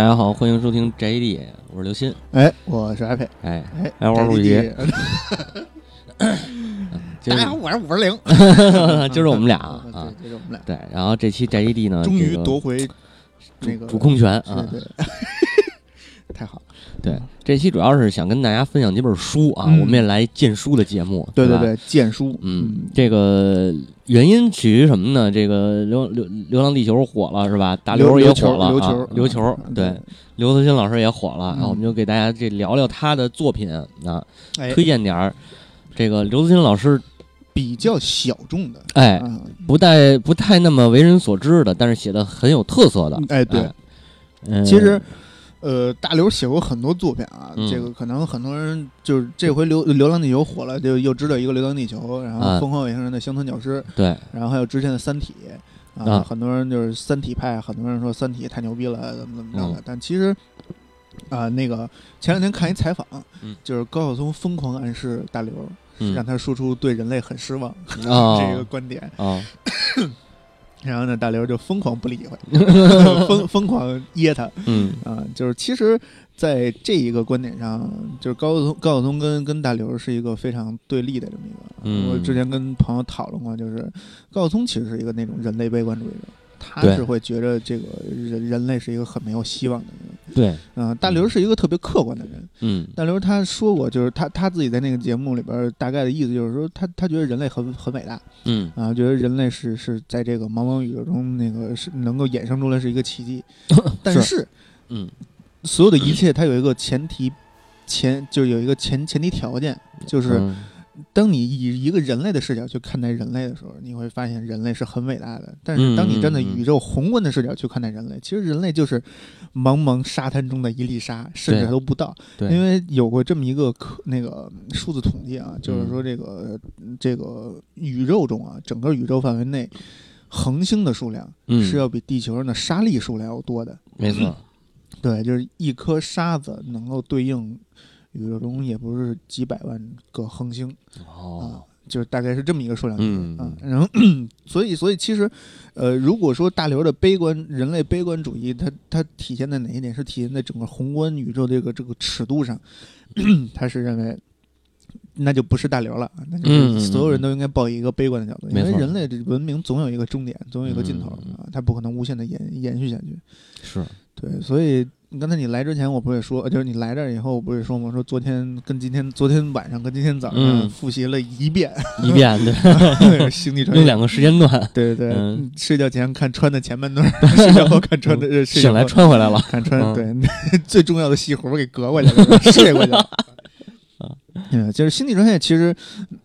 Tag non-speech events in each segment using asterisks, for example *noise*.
大家好，欢迎收听宅基地，我是刘鑫。哎，我是艾佩。哎，哎，来玩儿录宅音基地。今儿大家好，我是五十零。*laughs* 就是我们俩啊 *laughs* 啊，，对，这是我们俩，对，然后这期宅基地呢，终于这个夺回那个主控权啊。*laughs* 太好了。对，这期主要是想跟大家分享几本书啊，嗯我们也来荐书的节目。对对，对，荐书。嗯，这个原因起于什么呢？这个流流流浪地球火了是吧？大刘也火了啊，琉球，对，，刘慈欣老师也火了，然后我们嗯就给大家这聊聊他的作品啊，哎，推荐点儿。这个刘慈欣老师，比较小众的。哎，啊，不太不太那么为人所知的，但是写的很有特色的。哎，对，嗯，其实。呃，大刘写过很多作品啊，嗯。这个可能很多人就是这回流《流浪地球》火了，就又知道一个《流浪地球》，然后啊《疯狂外星人的乡村教师》对，然后还有之前的《三体》啊啊，很多人就是三体派，很多人说《三体》太牛逼了，怎么怎么着的。嗯。但其实啊、那个前两天看一采访，嗯。就是高晓松疯狂暗示大刘，嗯。让他说出对人类很失望、哦。*laughs* 这个观点，哦，*laughs* 然后呢，大刘就疯狂不理会，*laughs* 疯疯狂噎他嗯啊、就是其实。在这一个观点上，就是高晓松，高晓松跟跟大刘是一个非常对立的这么一个。嗯我之前跟朋友讨论过，就是高晓松其实是一个那种人类悲观主义者，他是会觉得这个人人类是一个很没有希望的人。对，嗯、大刘是一个特别客观的人。嗯。大刘他说过，就是他他自己在那个节目里边大概的意思就是说，他他觉得人类很很伟大嗯。啊，觉得人类是是在这个茫茫宇宙中那个是能够衍生出来是一个奇迹，*laughs* 但是嗯。所有的一切它有一个前提。前就是有一个前前提条件，就是嗯当你以一个人类的视角去看待人类的时候，你会发现人类是很伟大的。但是当你站在宇宙宏观的视角去看待人类，其实人类就是茫茫沙滩中的一粒沙，甚至还都不到。对，因为有过这么一个科那个数字统计啊，就是嗯说这个这个宇宙中啊，整个宇宙范围内。恒星的数量嗯是要比地球上的沙粒数量要多的，没错，对，就是一颗沙子能够对应宇宙中也不是几百万个恒星，哦，就是大概是这么一个数量级嗯啊。然后，*clears throat* 所以，所以其实，呃，如果说大刘的悲观人类悲观主义，它它体现在哪一点？是体现在整个宏观宇宙这个这个尺度上，*clears throat* 他是认为。那就不是大刘了，那就是所有人都应该抱一个悲观的角度，因为人类的文明总有一个终点，总有一个尽头嗯啊，它不可能无限的延延续下去。是，对，所以刚才你来之前，我不是说，就是你来这儿以后，我不是说吗？说昨天跟今天，昨天晚上跟今天早上嗯复习了一遍一遍对，*laughs* 星际穿越。用两个时间段，对对睡觉前看穿的前半段，睡觉后看穿的，呃睡醒来穿回来了，看穿，嗯对，*laughs* 最重要的戏活给隔过去了，*laughs* 睡过去了。*laughs* 嗯，就是《星际穿越》其实，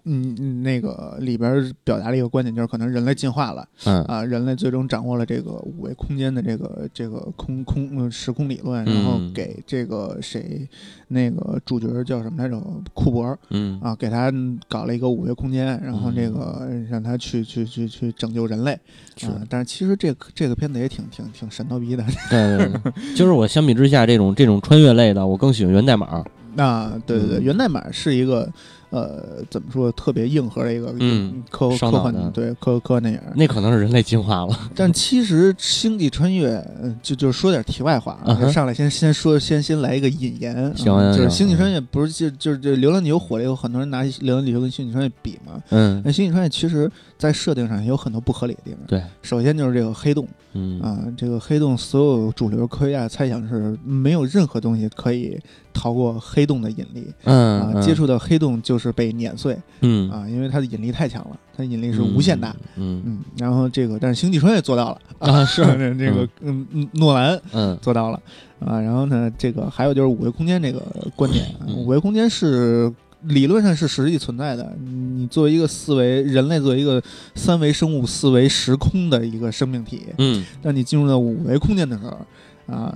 嗯，嗯那个里边表达了一个观点，就是可能人类进化了嗯啊，人类最终掌握了这个五维空间的这个这个空空呃时空理论，然后嗯给这个谁那个主角叫什么来着？库珀嗯啊，给他搞了一个五维空间，然后这个让他去去去去拯救人类是啊。但是其实这个这个片子也挺挺挺神叨逼的。对对对，就是我相比之下，这种这种穿越类的，我更喜欢源代码，啊，对对对，嗯。源代码是一个呃，怎么说特别硬核的一个嗯科科幻对科科幻电影。那可能是人类进化了，但其实《星际穿越》呃就就说点题外话上来先先说先先来一个引言就是《星际穿越》不是就就是这《流浪地球》火了以后，很多人拿《流浪地球》跟《星际穿越》比嘛。嗯。那《星际穿越》其实在设定上也有很多不合理的地方。对，首先就是这个黑洞嗯啊，这个黑洞所有主流科学家猜想是没有任何东西可以逃过黑洞的引力。嗯啊，接触到黑洞就是被碾碎嗯啊，因为它的引力太强了，它的引力是无限大。，嗯嗯，然后这个，但是星际穿越做到了啊是这个嗯嗯诺兰嗯做到了啊，然后呢，这个还有就是五维空间这个观点，五维空间是。理论上是实际存在的。你作为一个四维人类，作为一个三维生物、四维时空的一个生命体，嗯当你进入到五维空间的时候，啊，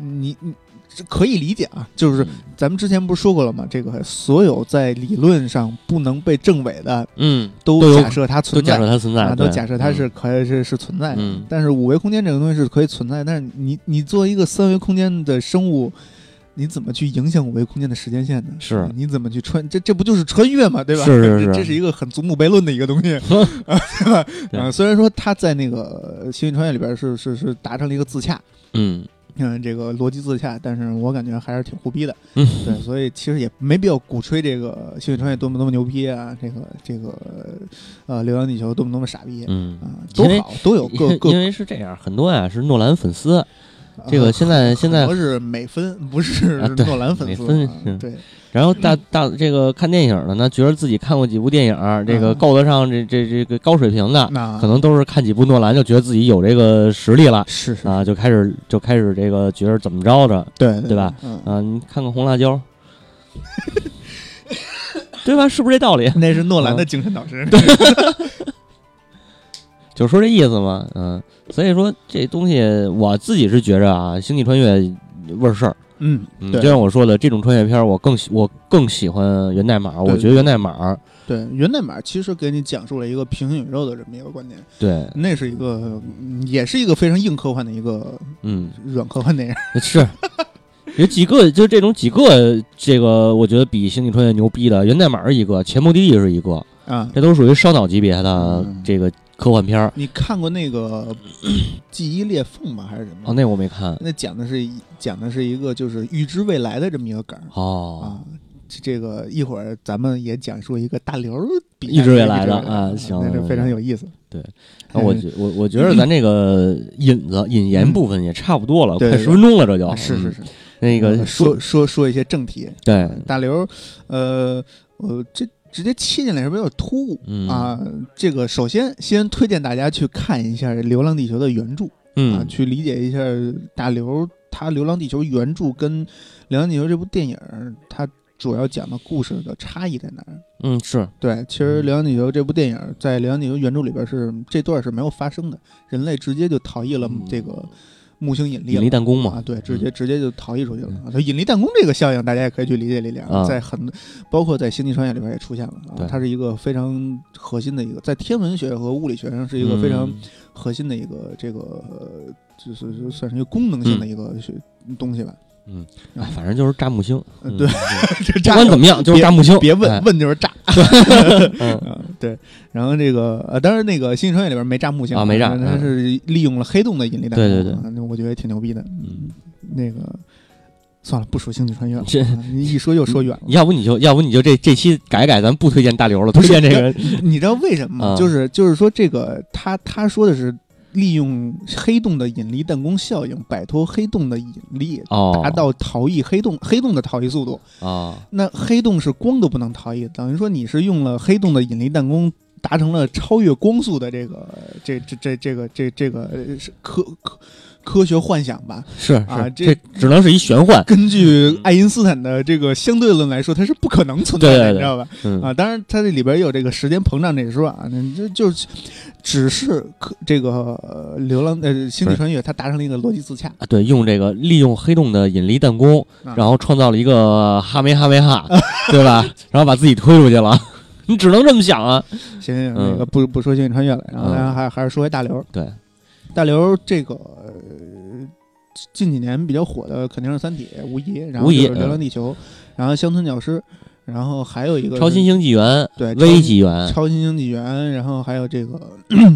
你你这可以理解啊，就是咱们之前不是说过了吗？这个所有在理论上不能被证伪的，嗯，都假设它存在，假设它存在，啊，都假设它是可是是存在的。嗯但是五维空间这个东西是可以存在，但是你你作为一个三维空间的生物。你怎么去影响五维空间的时间线呢？是你怎么去穿？这这不就是穿越嘛？对吧？是是 *laughs* 是这这是一个很祖母悖论的一个东西，啊，*laughs* 对吧？啊，虽然说他在那个《星际穿越》里边是是是达成了一个自洽，嗯嗯，这个逻辑自洽，但是我感觉还是挺胡逼的。嗯，对，所以其实也没必要鼓吹这个《星际穿越》多么多么牛逼啊，这个这个呃，《流浪地球》多么多么傻逼嗯，啊，都好，都有各各因为是这样，很多呀是诺兰粉丝，啊这个现在现在我是美分，不是诺兰粉丝美分对，然后大大这个看电影的呢，觉得自己看过几部电影，这个嗯够得上这这这个高水平的，那可能都是看几部诺兰就觉得自己有这个实力了是是，啊，就开始就开始这个觉得怎么着着对对吧？嗯，啊，你看看红辣椒，*laughs* 对吧？是不是这道理？那是诺兰嗯的精神导师。*laughs* 就说这意思嘛，嗯，所以说这东西我自己是觉着啊，《星际穿越》味儿事儿，嗯，嗯，就像我说的，这种穿越片儿我更喜我更喜欢源代码，我觉得源代码。对，源代码其实给你讲述了一个平行宇宙的这么一个观点，对，那是一个，嗯也是一个非常硬科幻的一个嗯，软科幻电影。*laughs* 是。有几个，就这种几个，这个我觉得比《星际穿越》牛逼的，源代码是一个，《前目的地》是一个，啊，这都属于烧脑级别的嗯这个科幻片儿。你看过那个《记忆裂缝》吗？还是什么？哦，那我没看。那讲的是一讲的是一个就是预知未来的这么一个梗儿哦，啊。这这个一会儿咱们也讲述一个大刘儿比预知未来的啊行那是非常有意思。对那我觉我我觉得咱这个引子引言部分也差不多了，快十分钟了，这就是是是，那个呃说说说一些正题。对，大刘，呃，我这直接切进来是不是有点突兀、嗯。啊？这个首先先推荐大家去看一下《流浪地球》的原著、啊，嗯去理解一下大刘他《流浪地球》原著跟《流浪地球》这部电影它主要讲的故事的差异在哪儿？嗯是。对，其实《流浪地球》这部电影在《流浪地球》原著里边是这段是没有发生的，人类直接就逃逸了嗯。这个木星引力引力弹弓嘛。啊，对，直接直接就逃逸出去了。啊。就引力弹弓这个效应，大家也可以去理解理解啊。在很包括在《星际穿越》里边也出现了啊，它是一个非常核心的一个，在天文学和物理学上是一个非常嗯。核心的一个这个，呃就是就算是一个功能性的一个学东西吧。嗯，哎反正就是炸木星，对这 *laughs* 不炸管怎么样就是炸木星，别问哎。问就是炸。*laughs* 对，然后这个呃，当然那个《星际穿越》里边没炸木星啊没炸它嗯是利用了黑洞的引力弹弓，对对对我觉得也挺牛逼的。嗯，那个算了，不说《星际穿越》了，你一说又说远了。*laughs* 要不你就要不你就这这期改改，咱不推荐大刘了，推荐这个 *laughs* 你知道为什么吗？啊就是就是说这个他他说的是利用黑洞的引力弹弓效应，摆脱黑洞的引力，哦达到逃逸黑洞黑洞的逃逸速度。啊那黑洞是光都不能逃逸，等于说你是用了黑洞的引力弹弓，达成了超越光速的这个这这这这个这这个呃是科科科学幻想吧？是啊是，这这只能是一玄幻，根据爱因斯坦的这个相对论来说，它是不可能存在的，对对对你知道吧？嗯啊，当然它这里边有这个时间膨胀这一说啊，那这就是只是可这个呃流浪呃星际穿越，它达成了一个逻辑自洽，啊，对，用这个利用黑洞的引力弹弓，啊然后创造了一个哈梅哈梅哈，*laughs* 对吧？然后把自己推出去了，*laughs* 你只能这么想啊。行行行，嗯那个不不说星际穿越了，然后大家还还是说回大刘，对，大刘这个。呃近几年比较火的肯定是《三体》，无疑，然后流浪地球》，然后《乡村教师》，然后还有一个超新星纪元、对微纪元超新星纪元，然后还有这个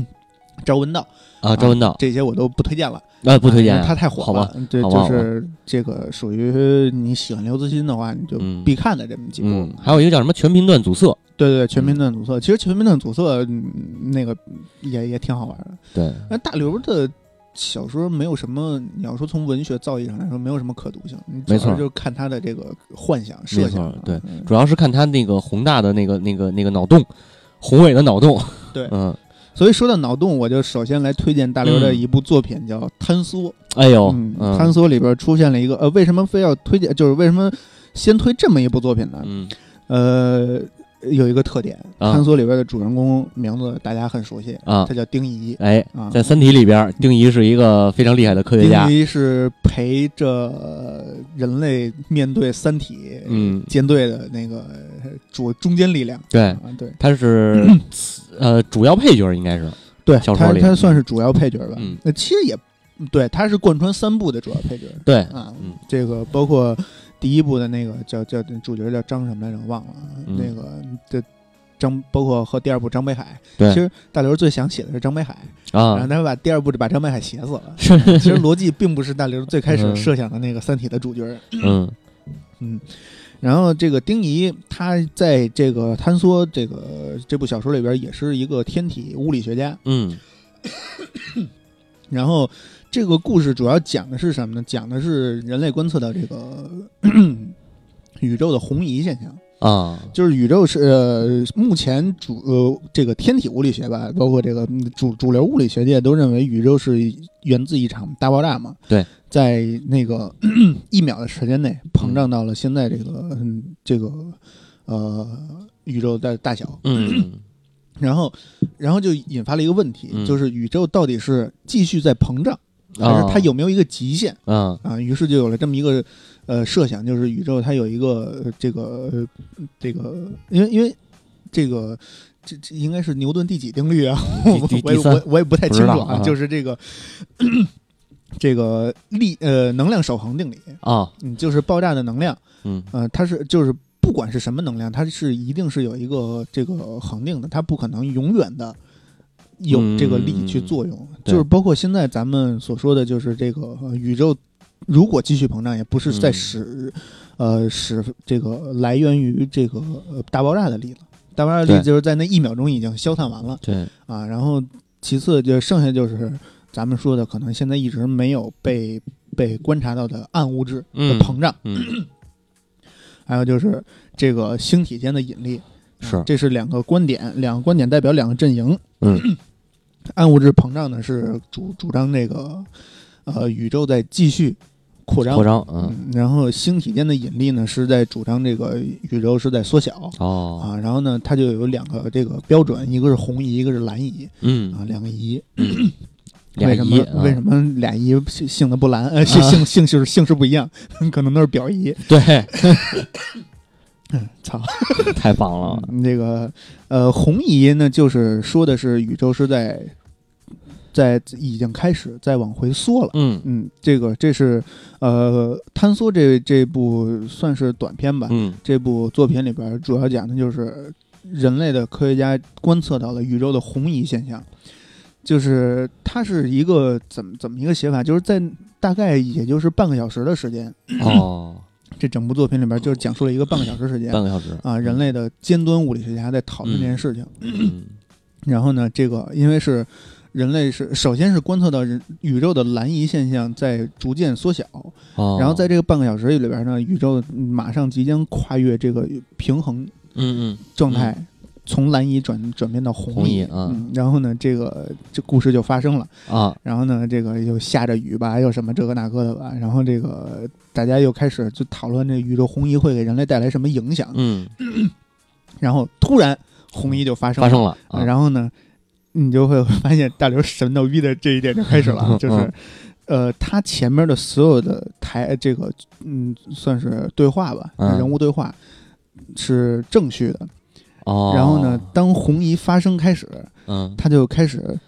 *clears throat* 赵文道啊，赵文道这些我都不推荐了，啊，不推荐因为，他太火好吧了。对，就是这个属于你喜欢刘慈欣的话，你就嗯必看的这么几部。嗯，还有一个叫什么全频段阻塞，对对，全频段阻塞，其实全频段阻塞嗯那个也也挺好玩的。对，那大刘的小说没有什么，你要说从文学造诣上来说，没有什么可读性。没错就是看他的这个幻想设想错。对嗯主要是看他那个宏大的那个那个那个脑洞，宏伟的脑洞。*laughs* 对嗯，所以说到脑洞，我就首先来推荐大刘的一部作品，叫《坍缩》。哎呦，坍缩里边出现了一个呃，为什么非要推荐？就是为什么先推这么一部作品呢？嗯呃，有一个特点，啊坍缩里边的主人公名字大家很熟悉，啊他叫丁仪哎，啊。在《三体》里边，丁仪是一个非常厉害的科学家丁。仪是陪着人类面对三体嗯舰队的那个主中坚力量。对，啊，对他是 *clears throat* 呃主要配角，应该是。对，小说里他他算是主要配角吧？嗯那其实也对，他是贯穿三部的主要配角。对，啊，嗯这个包括第一部的那个叫叫主角叫张什么来着，忘了那个这张，包括和第二部张北海。对其实大刘最想写的是张北海啊，然后啊，他把第二部就把张北海写死了。是 *laughs* 其实逻辑并不是大刘最开始嗯设想的那个《三体》的主角。嗯嗯，然后这个丁仪他在这个坍缩这个这部小说里边也是一个天体物理学家。嗯然后这个故事主要讲的是什么呢？讲的是人类观测到这个 *clears throat* 宇宙的红移现象。啊，就是宇宙是呃，目前主呃这个天体物理学吧，包括这个嗯主主流物理学界都认为宇宙是源自一场大爆炸嘛。对，在那个 *clears throat* 一秒的时间内膨胀到了现在这个嗯这个呃宇宙的大小，嗯然后然后就引发了一个问题，嗯就是宇宙到底是继续在膨胀，还啊，是它有没有一个极限？啊啊，于是就有了这么一个呃设想，就是宇宙它有一个呃这个呃这个，因为因为这个这这应该是牛顿第几定律啊？*laughs* 我也我我也不太清楚啊就是这个这个力呃能量守恒定理，啊，嗯，就是爆炸的能量，嗯呃，它是就是不管是什么能量，它是一定是有一个这个恒定的，它不可能永远的有这个力去作用。嗯就是包括现在咱们所说的，就是这个、呃宇宙如果继续膨胀，也不是在嗯使、呃使这个来源于这个呃大爆炸的力了。大爆炸的力就是在那一秒钟已经消散完了对，啊，然后其次就剩下就是咱们说的，可能现在一直没有被被观察到的暗物质的嗯膨胀。嗯 *clears throat* 还有就是这个星体间的引力，啊是。这是两个观点，两个观点代表两个阵营。嗯。*clears throat* 暗物质膨胀呢是主主张这个呃宇宙在继续扩张，扩张，嗯。嗯，然后星体间的引力呢是在主张这个宇宙是在缩小。哦，啊，然后呢，它就有两个这个标准，一个是红移，一个是蓝移。嗯。啊，两个移。嗯，为什一么为什么俩移？姓姓的不蓝？呃，姓姓姓氏姓氏不一样，*laughs* 可能都是表姨。对，*laughs* 操，*laughs* 太棒了，那个呃，红移呢，就是说的是宇宙是在在已经开始在往回缩了。嗯。嗯，这个这是呃，坍缩这这部算是短片吧。嗯。这部作品里边主要讲的就是人类的科学家观测到了宇宙的红移现象，就是它是一个怎么怎么一个写法，就是在大概也就是半个小时的时间，哦，*laughs* 这整部作品里边就是讲述了一个半个小时时间半个小时啊，人类的尖端物理学家在讨论这件事情。嗯。*clears throat* 然后呢，这个因为是人类是首先是观测到人宇宙的蓝移现象在逐渐缩小，哦，然后在这个半个小时里边呢，宇宙马上即将跨越这个平衡嗯嗯。状态，从蓝移转转变到红移红移啊。嗯，然后呢，这个这故事就发生了。啊。然后呢，这个又下着雨吧，又什么这个那个的吧，然后这个大家又开始就讨论这宇宙红移会给人类带来什么影响。嗯。*clears throat* 然后突然红移就发生了，发生了啊，然后呢，你就会发现大刘神逗逼的这一点就开始了，嗯 *laughs* 就是，呃，他前面的所有的台这个嗯，算是对话吧，嗯。人物对话是正序的。哦，然后呢，当红移发生开始，嗯。他就开始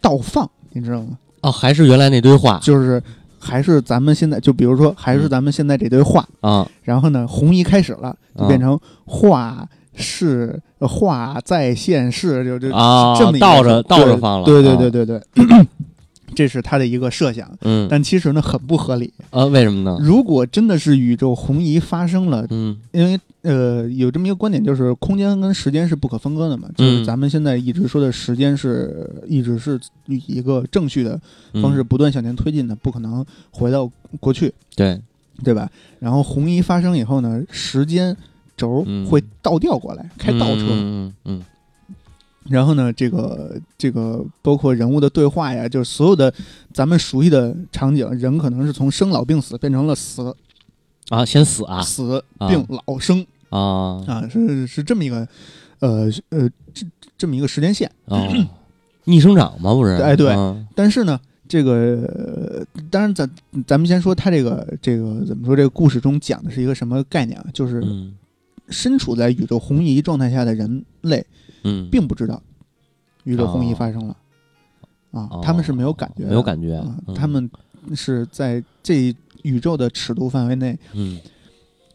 倒放，你知道吗？哦，还是原来那堆话。就是还是咱们现在，就比如说，还是咱们现在这堆话，啊然后呢，红移开始了，就啊变成话是呃话在现世，就就啊这么倒着倒着放了对对啊对对对，这是他的一个设想，嗯但其实呢很不合理。啊为什么呢？如果真的是宇宙红移发生了，嗯因为呃有这么一个观点，就是空间跟时间是不可分割的嘛，就是嗯咱们现在一直说的时间是一直是以一个正序的方式嗯不断向前推进的，不可能回到过去，对对吧？然后红移发生以后呢，时间轴嗯会倒掉过来，开倒车。嗯嗯然后呢，这个这个包括人物的对话呀，就是所有的咱们熟悉的场景，人可能是从生老病死变成了死、啊先死啊死啊病老生啊啊，是是这么一个呃呃这这么一个时间线。哦，逆生长嘛不是？*clears throat* 哎对嗯但是呢，这个呃当然咱咱们先说他这个这个怎么说，这个故事中讲的是一个什么概念啊？就是嗯身处在宇宙红移状态下的人类，嗯，并不知道宇宙红移哦发生了。啊哦，他们是没有感觉的，没有感觉啊，嗯他们是在这宇宙的尺度范围内嗯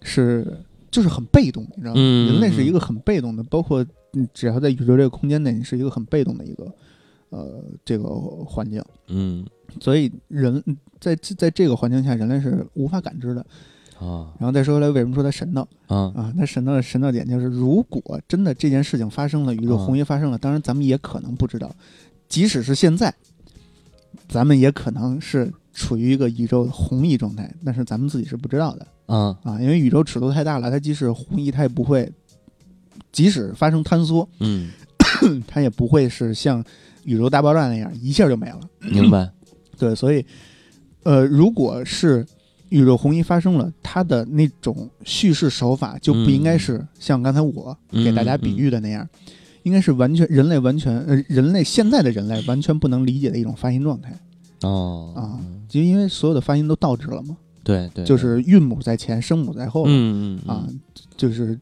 是就是很被动，你知道吗？嗯人类是一个很被动的，包括嗯只要在宇宙这个空间内，你是一个很被动的一个呃这个环境。嗯所以人在在这个环境下，人类是无法感知的。啊。然后再说回来，为什么说它神道？啊。啊？它神道的神道点就是，如果真的这件事情发生了，宇宙啊。红移发生了，当然咱们也可能不知道，即使是现在，咱们也可能是处于一个宇宙红移状态，但是咱们自己是不知道的。啊。啊，因为宇宙尺度太大了，它即使红移，它也不会，即使发生坍缩，嗯，*coughs* 它也不会是像宇宙大爆炸那样一下就没了。明白。对，所以，呃，如果是宇宙红衣发生了，它的那种叙事手法就不应该是像刚才我给大家比喻的那样，应该是完全人类完全呃人类现在的人类完全不能理解的一种发音状态哦。啊，就因为所有的发音都倒置了嘛，对对，就是韵母在前，声母在后嗯嗯。啊，就是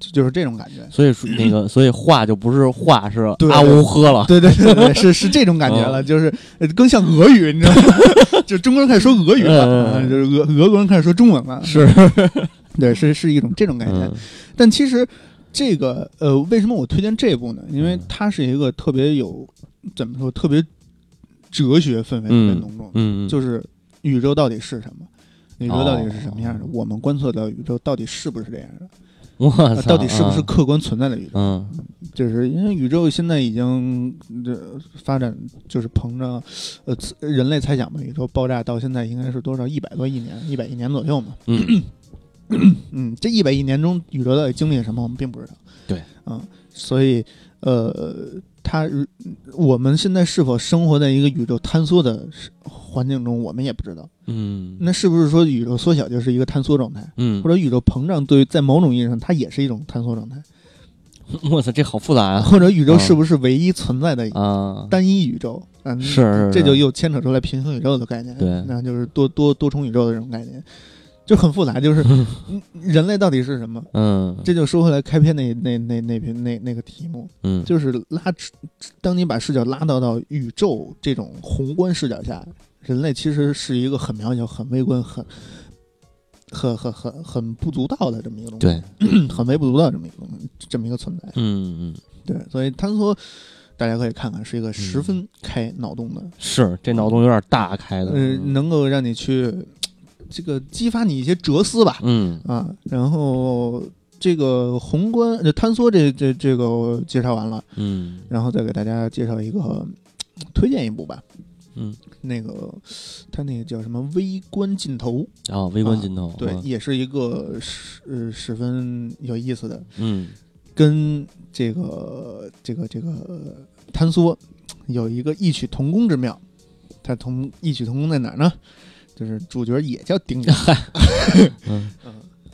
就就是这种感觉。所以说那个，*clears throat* 所以话就不是话，是对阿乌喝了。对对对对，是是这种感觉了，就是呃更像俄语，你知道吗？*laughs* 就中国人开始说俄语了，就是俄俄国人开始说中文了，*laughs* 是，*laughs* 对，是是一种这种感觉。嗯但其实这个呃，为什么我推荐这部呢？因为嗯它是一个特别有怎么说，特别哲学氛围特别浓重，嗯，就是宇宙到底是什么？宇宙到底是什么样的？我们观测到宇宙到底是不是这样的？*laughs* 我呃操，到底是不是啊客观存在的宇宙？嗯就是因为宇宙现在已经这发展，就是膨胀，呃，人类猜想嘛，宇宙爆炸到现在应该是多少？一百多亿年，一百亿年左右嘛。嗯嗯，这一百亿年中，宇宙到底经历了什么，我们并不知道。对，嗯，所以，呃，它我们现在是否生活在一个宇宙坍缩的环境中，我们也不知道。嗯。那是不是说宇宙缩小就是一个坍缩状态，嗯。或，者宇宙膨胀对于在某种意义上它也是一种坍缩状态，*laughs* 我操，这好复杂啊。*laughs* 或者宇宙是不是唯一存在的啊！单一宇宙？嗯，是是。这就又牵扯出来平行宇宙的概念，对。那就是多多多重宇宙的这种概念，就很复杂。就是嗯 *laughs* 人类到底是什么？嗯。这就说回来开篇那那那那篇那那个题目，嗯，就是拉，当你把视角拉到到宇宙这种宏观视角下，人类其实是一个很渺小、很微观、很很很很很不足道的这么一个东西，对，*clears throat* 很微不足道这么一个这么一个存在。嗯嗯，对，所以坍缩大家可以看看，是一个十分开脑洞的，是这脑洞有点大开的，呃，能够让你去这个激发你一些哲思吧，嗯。啊，然后这个宏观呃坍缩这这这个介绍完了，嗯。然后再给大家介绍一个推荐一部吧，嗯，那个他那个叫什么微观尽头，啊，微观尽头，对，嗯。也是一个十呃十分有意思的，嗯。跟这个这个这个坍缩有一个异曲同工之妙。它同异曲同工在哪儿呢？就是主角也叫丁仪，*laughs* 嗯，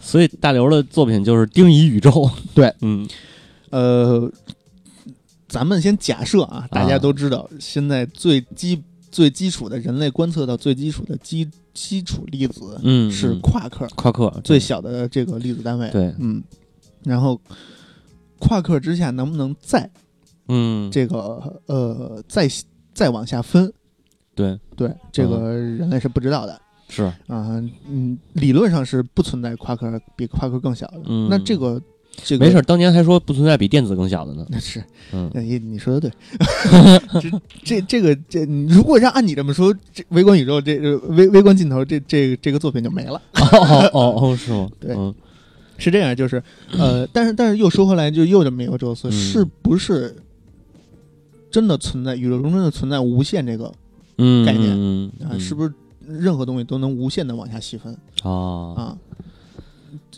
所以大刘的作品就是丁仪宇宙，对，嗯。呃，咱们先假设啊，大家都知道，现在最基最基础的人类观测到最基础的基基础粒子嗯，是嗯。夸克，夸克最小的这个粒子单位。对，嗯，然后夸克之下能不能再嗯。这个呃再再往下分？对对，这个人类是不知道的是啊。嗯，理论上是不存在夸克比夸克更小的。嗯那这个这个没事，当年还说不存在比电子更小的呢，那是嗯你，你说的对，*laughs* 这这这个这，如果让按你这么说，这微观宇宙这这微微观尽头这这这个作品就没了。哦哦哦哦，是吗？对嗯是这样，就是呃，但是但是又说回来，就又这么一个宙斯，嗯是不是真的存在宇宙中真的存在无限这个嗯概念嗯啊？是不是任何东西都能无限的往下细分是啊？啊？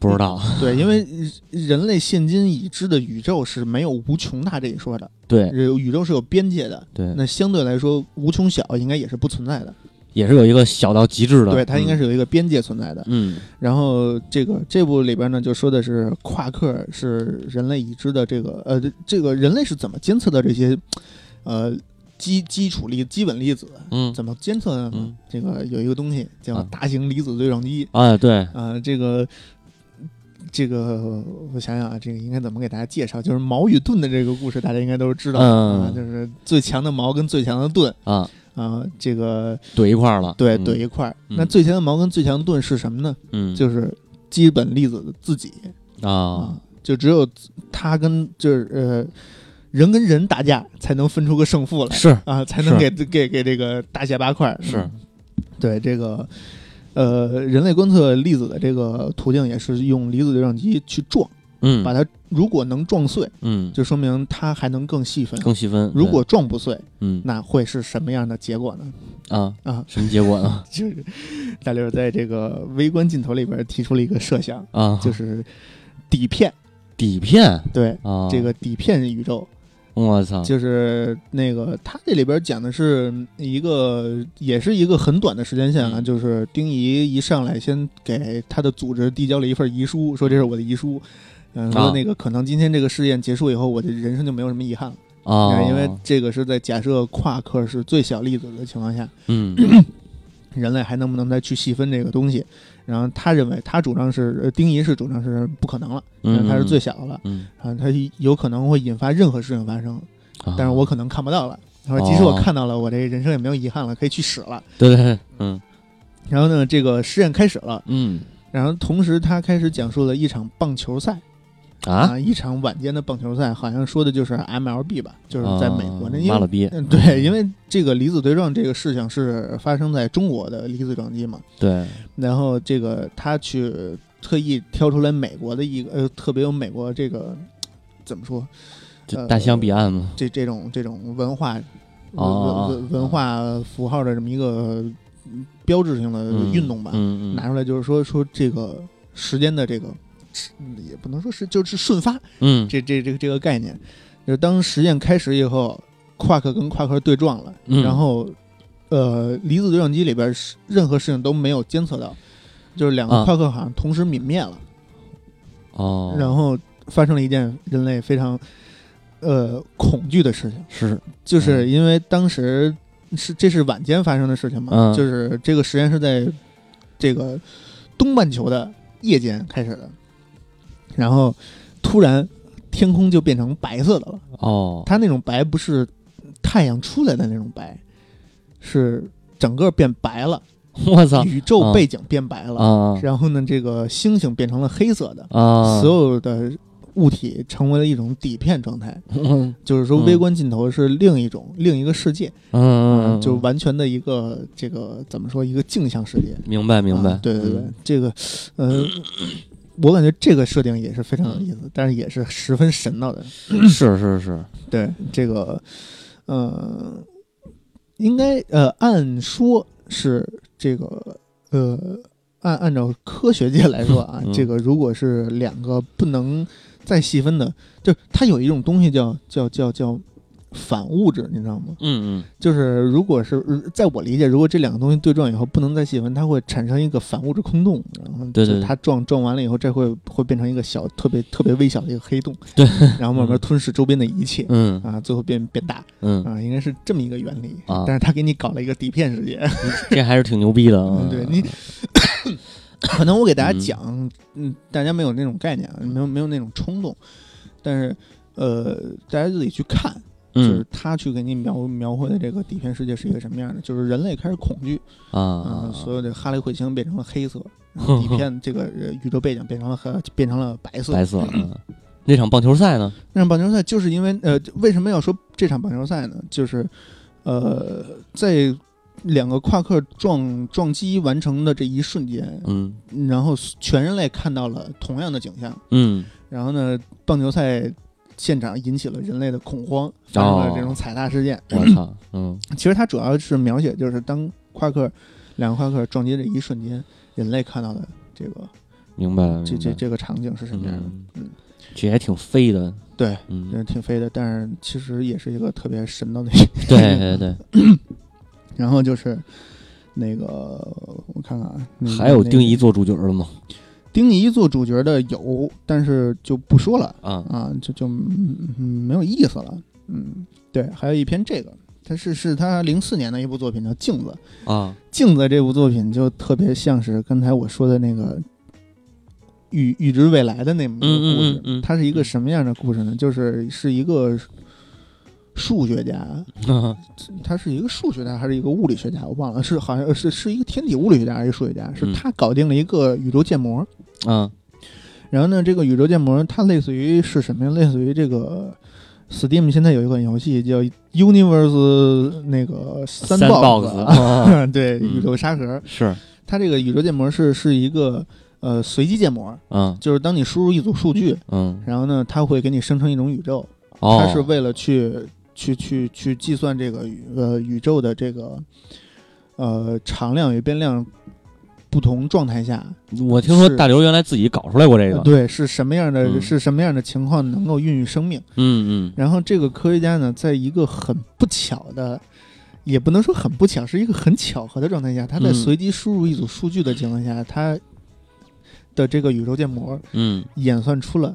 不知道，对，因为人类现今已知的宇宙是没有无穷大这一说的，对宇宙是有边界的。对，那相对来说，无穷小应该也是不存在的。也是有一个小到极致的，对，它应该是有一个边界存在的。嗯然后这个这部里边呢，就说的是夸克是人类已知的这个呃，这个人类是怎么监测的这些呃基基础粒基本粒子，嗯怎么监测呢？嗯这个有一个东西叫啊大型离子对撞机啊对，啊、这个。这个我想想啊，这个应该怎么给大家介绍？就是矛与盾的这个故事，大家应该都是知道的、嗯啊，就是最强的矛跟最强的盾啊啊，这个怼一块儿了，对嗯怼一块儿。嗯那最强的矛跟最强的盾是什么呢？嗯就是基本粒子的自己啊，就只有它跟就是呃人跟人打架才能分出个胜负来，是啊，才能给给给这个大卸八块。是，对这个呃人类观测粒子的这个途径也是用离子对撞机去撞，嗯，把它如果能撞碎，嗯，就说明它还能更细分，更细分。如果撞不碎，嗯，那会是什么样的结果呢？啊啊，什么结果呢？*laughs* 就是大刘在这个微观镜头里边提出了一个设想啊，就是底片，底片，对啊，这个底片宇宙，我操，就是那个他这里边讲的是一个，也是一个很短的时间线啊，嗯就是丁仪一上来先给他的组织递交了一份遗书，说这是我的遗书，嗯，说啊那个可能今天这个试验结束以后，我的人生就没有什么遗憾了。啊，因为这个是在假设夸克是最小粒子的情况下，嗯 *clears throat* 人类还能不能再去细分这个东西？然后他认为，他主张是，呃丁仪是主张是不可能了，因为他，是最小的了，嗯，啊，他有可能会引发任何事情发生，啊。但是我可能看不到了。他说，即使我哦看到了，我这人生也没有遗憾了，可以去死了。对对对，嗯。然后呢，这个实验开始了，嗯。然后同时他开始讲述了一场棒球赛啊，一场晚间的棒球赛，好像说的就是 MLB 吧，就是在美国那，啊因为妈了逼，嗯，对，因为这个离子对撞这个事情是发生在中国的离子撞击嘛，对，然后这个他去特意挑出来美国的一个呃特别有美国这个怎么说就大西洋彼岸嘛，这这种这种文化文哦文文化符号的这么一个嗯标志性的嗯运动吧，嗯嗯，拿出来就是说说这个时间的这个嗯也不能说是就是瞬发嗯。这这这个这个概念，就是当实验开始以后，夸克跟夸克对撞了，嗯。然后呃离子对撞机里边是任何事情都没有监测到，就是两个啊。夸克好像同时泯灭了，哦，然后发生了一件人类非常呃恐惧的事情，是。就是因为当时是这是晚间发生的事情嘛，嗯。就是这个实验是在这个东半球的夜间开始的，然后突然天空就变成白色的了。哦，它那种白不是太阳出来的那种白，是整个变白了，我操。宇宙背景变白了，啊。然后呢，这个星星变成了黑色的，啊，所有的物体成为了一种底片状态，嗯 *laughs* 就是说嗯微观镜头是另一种、另一个世界，嗯嗯，就完全的一个这个怎么说一个镜像世界。明白明白。啊，对对对，嗯。这个呃。我感觉这个设定也是非常有意思，但是也是十分神叨的。是是是，对这个，呃，应该呃，按说是这个呃，按按照科学界来说啊，嗯。这个如果是两个不能再细分的，就它有一种东西叫叫叫叫反物质，你知道吗？嗯嗯。就是如果是呃在我理解，如果这两个东西对撞以后不能再细分，它会产生一个反物质空洞，然后对对它撞撞完了以后，这会会变成一个小特别特别微小的一个黑洞，*laughs* 对，然后慢慢吞噬周边的一切。嗯。啊，最后变变大嗯，啊，应该是这么一个原理啊。但是他给你搞了一个底片世界，*laughs* 这还是挺牛逼的 *laughs* 啊。嗯，对你 *coughs* 可能我给大家讲，嗯，大家没有那种概念，啊，没有没有那种冲动，但是呃，大家自己去看，就是嗯他去给你描描绘的这个底片世界是一个什么样的，就是人类开始恐惧啊啊，所有的哈雷彗星变成了黑色，然后 *laughs* 底片这个呃宇宙背景变成了黑，变成了白色，白色，嗯。那场棒球赛呢？那场棒球赛就是因为呃，为什么要说这场棒球赛呢？就是呃，在两个夸克撞撞击完成的这一瞬间，嗯。然后全人类看到了同样的景象，嗯。然后呢，棒球赛现场引起了人类的恐慌，发生了这种踩踏事件。我操，嗯 *clears throat* 其实它主要是描写就是当夸克两个夸克撞击的一瞬间，人类看到的这个明白这这这个场景是什么样的？嗯嗯，这还挺飞的，对，嗯，挺飞的，但是其实也是一个特别神叨的那。*laughs* 对对对，*clears throat* 然后就是那个我看看啊，那个还有丁仪做主角的吗？丁仪做主角的有，但是就不说了啊啊，就就没有意思了。嗯，对，还有一篇这个，他是是他零四年的一部作品叫《镜子》，啊《镜子》这部作品就特别像是刚才我说的那个。预预知未来的那么一个故事，它是一个什么样的故事呢？就是是一个数学家，啊 *laughs* 他是一个数学家还是一个物理学家，我忘了，是好像是是一个天体物理学家还是一个数学家，是嗯。他搞定了一个宇宙建模。啊然后呢，这个宇宙建模它类似于是什么呀？类似于这个 Steam 现在有一款游戏叫 Universe 那个 Sandbox，*laughs* 啊，对，嗯。宇宙沙盒。是。它这个宇宙建模是是一个呃随机建模，嗯。就是当你输入一组数据，嗯。然后呢，它会给你生成一种宇宙，哦，它是为了去去去去计算这个宇呃宇宙的这个呃常量与变量不同状态下，我听说大刘原来自己搞出来过这个，呃对是什么样的、嗯是什么样的情况能够孕育生命。嗯嗯然后这个科学家呢，在一个很不巧的，也不能说很不巧，是一个很巧合的状态下，他在嗯随机输入一组数据的情况下，他的这个宇宙建模嗯演算出了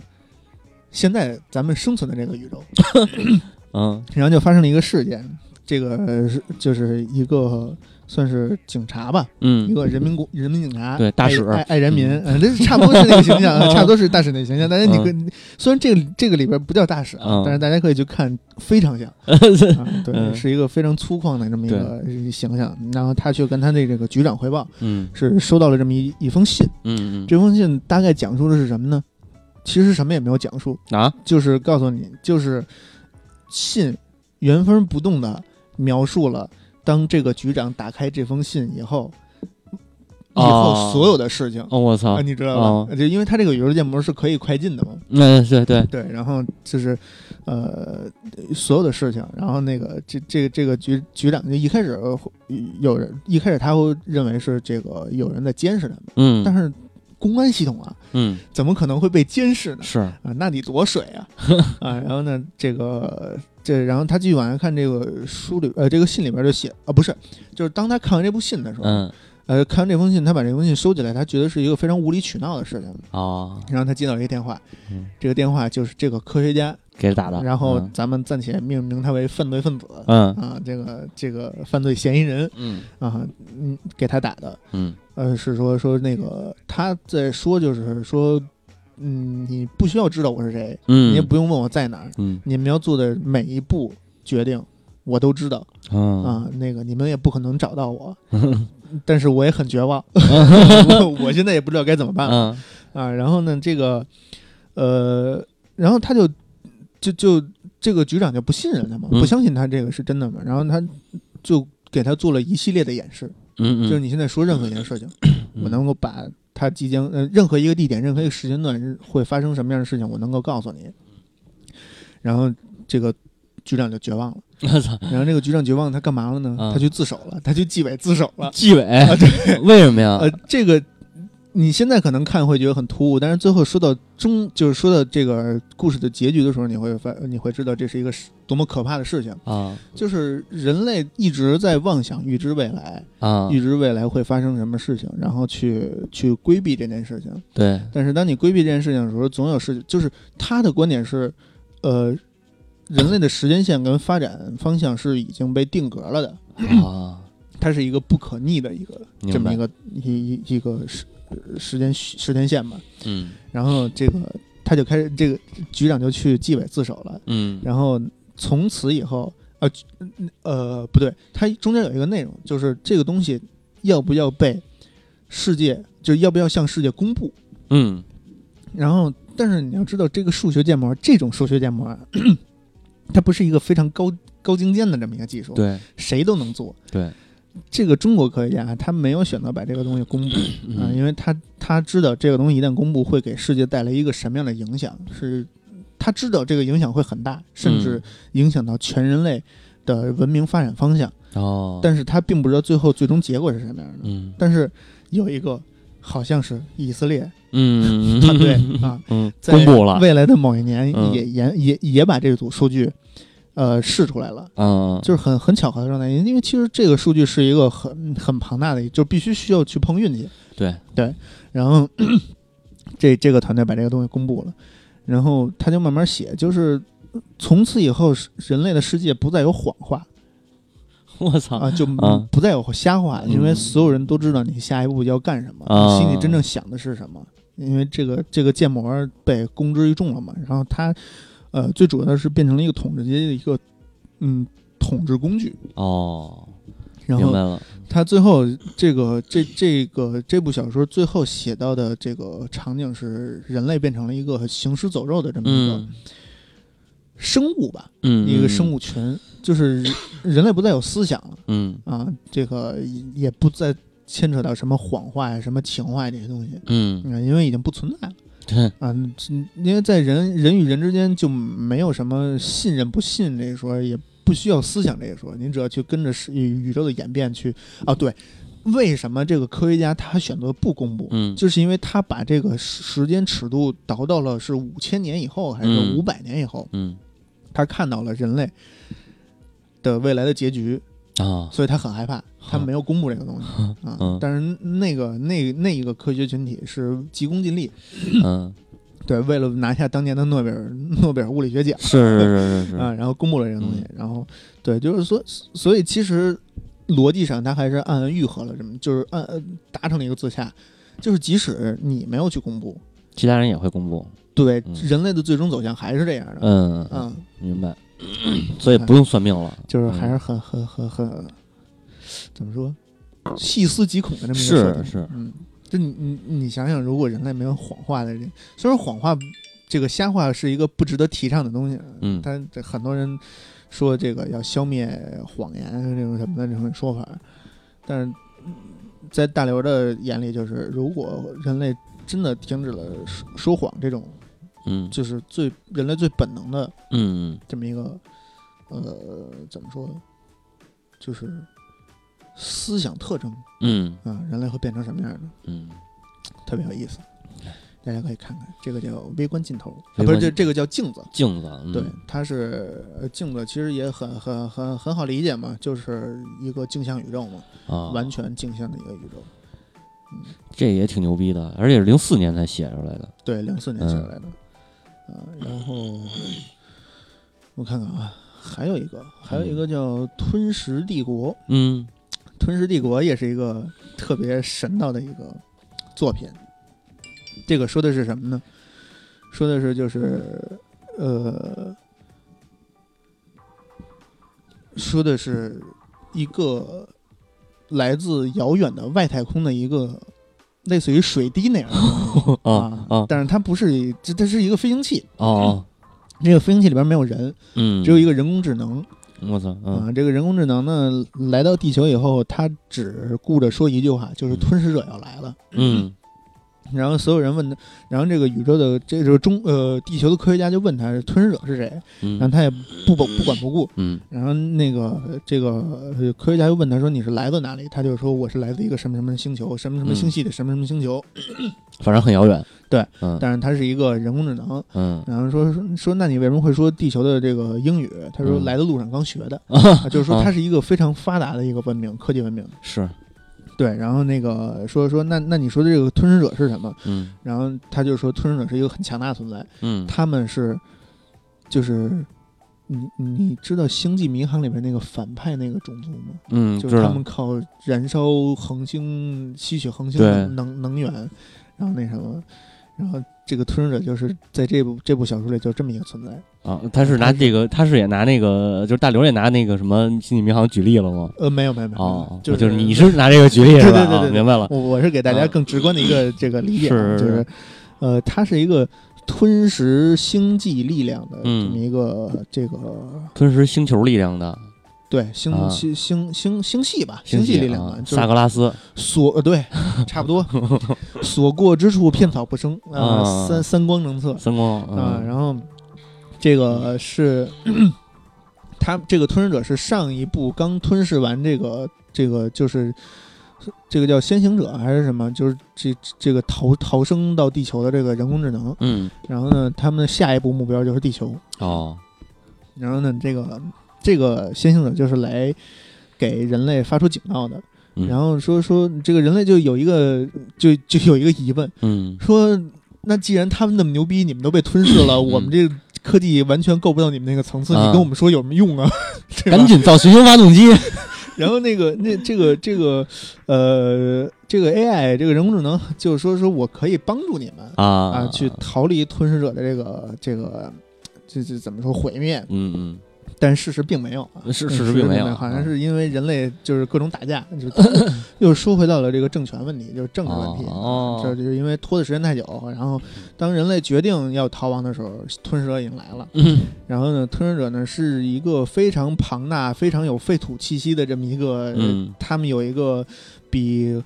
现在咱们生存的这个宇宙。*laughs* 嗯然后就发生了一个事件，这个呃是就是一个算是警察吧，嗯一嗯个人民公人民警察，对大使爱爱爱人民，嗯，这差不多是那个形象，*laughs* 差不多是大使那个形象。但是你嗯跟虽然这个这个里边不叫大使啊嗯，但是大家可以去看，非常像。*laughs* 啊，对，嗯是一个非常粗犷的这么一个形象。然后他去跟他的这个局长汇报，嗯是收到了这么一一封信。嗯这封信大概讲述的是什么呢？其实什么也没有讲述，嗯啊就是告诉你，就是信原封不动的描述了当这个局长打开这封信以后，以哦后所有的事情。哦我操。啊，你知道吧？哦？就因为它这个宇宙建模是可以快进的嘛，嗯对对。对，然后就是，呃，所有的事情，然后那个这这个这个局局长就一开始呃有人一开始他会认为是这个有人在监视他们，嗯。但是公安系统啊，嗯怎么可能会被监视呢？是啊，那得多水啊！*laughs* 啊，然后呢，这个这，然后他继续往下看这个书里，呃，这个信里边就写啊，不是，就是当他看完这部信的时候，嗯呃，看完这封信，他把这封信收起来，他觉得是一个非常无理取闹的事情。哦然后他接到一个电话，嗯这个电话就是这个科学家，给他打的，然后嗯。咱们暂且命名他为犯罪分子。嗯。啊，这个这个犯罪嫌疑人嗯。啊，嗯，给他打的，嗯。呃，是说说那个他在说，就是说，嗯，你不需要知道我是谁，嗯。你也不用问我在哪儿，嗯。你们要做的每一步决定，我都知道嗯啊。那个你们也不可能找到我，*laughs* 但是我也很绝望，*laughs* *laughs* 我我现在也不知道该怎么办啊。然后呢，这个呃，然后他就就就这个局长就不信任他嘛，嗯。不相信他这个是真的嘛，然后他就给他做了一系列的演示，嗯就是你现在说任何一件事情，我能够把他即将呃任何一个地点、任何一个时间段会发生什么样的事情，我能够告诉你。然后这个局长就绝望了，*laughs* 我操。然后这个局长绝望，他干嘛了呢？嗯。他去自首了，他去纪委自首了。纪委。啊，对，为什么呀？呃，这个你现在可能看会觉得很突兀，但是最后说到中，就是说到这个故事的结局的时候，你会发你会知道这是一个多么可怕的事情，啊。就是人类一直在妄想预知未来，啊。预知未来会发生什么事情，然后去去规避这件事情。对。但是当你规避这件事情的时候，总有事情，就是他的观点是，呃，人类的时间线跟发展方向是已经被定格了的，啊。它是一个不可逆的一个这么一个一一一个时时间时间线吧。嗯然后这个他就开始，这个局长就去纪委自首了，嗯然后从此以后，呃呃不对，它中间有一个内容，就是这个东西要不要被世界，就要不要向世界公布。嗯然后，但是你要知道，这个数学建模，这种数学建模啊，*clears throat* 它不是一个非常高高精尖的这么一个技术，对谁都能做。对这个中国科学家他没有选择把这个东西公布啊、嗯因为他他知道这个东西一旦公布会给世界带来一个什么样的影响，是他知道这个影响会很大，甚至影响到全人类的文明发展方向，哦。但是他并不知道最后最终结果是什么样的。嗯。但是有一个好像是以色列嗯。*laughs* 团队啊，嗯。在公布了。未来的某一年嗯。也研也也把这组数据，呃试出来了，嗯。就是很很巧合的状态，因为其实这个数据是一个很很庞大的，就必须需要去碰运气。对。对。然后这这个团队把这个东西公布了，然后他就慢慢写，就是从此以后人类的世界不再有谎话 *laughs* 我操啊，就啊。不再有瞎话，嗯因为所有人都知道你下一步要干什么，心里真正想的是什么。因为这个这个建模被公之于众了嘛，然后它，呃，最主要的是变成了一个统治阶级的一个嗯统治工具。哦，然后明白了，他最后这个这这个这部小说最后写到的这个场景是人类变成了一个行尸走肉的这么一个嗯生物吧，嗯，一个生物，群，就是人人类不再有思想了嗯啊，这个也不再牵扯到什么谎话呀、什么情话这些东西，嗯，嗯，因为已经不存在了。对，*laughs* 啊，嗯因为在人人与人之间就没有什么信任不信这一说，也不需要思想这一说，您只要去跟着是宇宇宙的演变去啊。对，为什么这个科学家他选择不公布？嗯就是因为他把这个时时间尺度倒到了是五千年以后还是嗯五百年以后，嗯他看到了人类的未来的结局，啊，所以他很害怕，他没有公布这个东西。啊。嗯但是那个那那一个科学群体是急功近利，嗯，*laughs* 对，为了拿下当年的诺贝尔 *laughs* 诺贝尔物理学奖。是是是是。是，*laughs* 啊，然后公布了这个东西，嗯。然后对，就是说，所以其实逻辑上他还是暗暗愈合了这么，就是暗呃达成了一个自洽，就是即使你没有去公布，其他人也会公布，对、嗯。人类的最终走向还是这样的，嗯嗯，明白，*clears throat* 所以不用算命了，*laughs* 就是还是嗯。很很很很怎么说，细思极恐的这么一个是设定是。嗯，就你你你想想，如果人类没有谎话的人，虽然谎话这个瞎话是一个不值得提倡的东西，嗯但这很多人说这个要消灭谎言这种什么的这种说法，但是嗯在大刘的眼里，就是如果人类真的停止了说说谎这种，嗯就是最人类最本能的嗯这么一个，呃，怎么说呢？就是思想特征嗯啊，人类会变成什么样的？嗯，特别有意思，大家可以看看，这个叫微观镜头啊，不是这这个叫镜子，镜子，嗯对，它是呃镜子，其实也很很很很好理解嘛，就是一个镜像宇宙嘛，啊，完全镜像的一个宇宙。这也挺牛逼的，而且是零四年才写出来的，对，零四年写出来的，啊，然后我看看啊，还有一个，还有一个叫《吞食帝国》，嗯《吞食帝国》也是一个特别神道的一个作品。这个说的是什么呢？说的是就是呃，说的是一个来自遥远的外太空的一个类似于水滴那样的。东 *laughs* 西啊啊。但是它不是，这它是一个飞行器。哦，这个飞行器里边没有人，嗯，只有一个人工智能。我操，嗯。啊，这个人工智能呢，来到地球以后，它只顾着说一句话，就是吞噬者要来了。嗯然后所有人问他，然后这个宇宙的这个中呃地球的科学家就问他吞噬者是谁，然后嗯他也不不不管不顾。嗯然后那个呃这个呃科学家又问他说你是来自哪里？他就说我是来自一个什么什么星球，什么什么星系的什么什么星球。反正很遥远，对，嗯但是他是一个人工智能。嗯然后说说说那你为什么会说地球的这个英语？他说嗯来的路上刚学的，*laughs* 就是说它是一个非常发达的一个文明，科技文明。是，对，然后那个说说那那你说的这个吞噬者是什么？嗯然后他就说吞噬者是一个很强大的存在，嗯他们是就是你你知道《星际迷航》里边那个反派那个种族吗？嗯，就是他们，靠燃烧恒星、吸取恒星的能能源，然后那什么，然后这个吞噬者就是在这部这部小说里就这么一个存在。啊，他是拿这个，他是也拿那个，就是大刘也拿那个什么《星际迷航》举例了吗？呃，没有没有没有，哦，就就是你是拿这个举例是吧？*laughs* 对对对对对啊明白了。我我是给大家啊更直观的一个这个理解就是是，呃，它是一个吞噬星际力量的这嗯么一个这个吞噬星球力量的对星啊。星星星星系吧，星系力量吧，啊，就是萨格拉斯，所呃对，差不多，*laughs* 所过之处片草不生啊，啊。三三光政策三光啊，嗯。然后这个是他这个吞噬者是上一部刚吞噬完这个这个就是这个叫先行者还是什么，就是这这个逃逃生到地球的这个人工智能，嗯。然后呢，他们的下一步目标就是地球，哦。然后呢，这个这个先行者就是来给人类发出警告的，嗯。然后说说这个人类就有一个就 *laughs* 就有一个疑问，嗯。说那既然他们那么牛逼，你们都被吞噬了，我们这个科技完全够不到你们那个层次，啊。你跟我们说有什么用啊？*laughs* 赶紧造行星发动机。*laughs* 然后那个那这个这个呃这个 AI 这个人工智能就是说说我可以帮助你们啊。啊去逃离吞噬者的这个这个这这怎么说毁灭？嗯嗯但事实并没有啊，是事事实并没有好像啊是因为人类就是各种打架，就 *laughs* 又说回到了这个政权问题，就是政治问题。哦这就是因为拖的时间太久，然后当人类决定要逃亡的时候，吞噬者已经来了。嗯然后呢，吞噬者呢是一个非常庞大、非常有废土气息的这么一个，嗯他们有一个比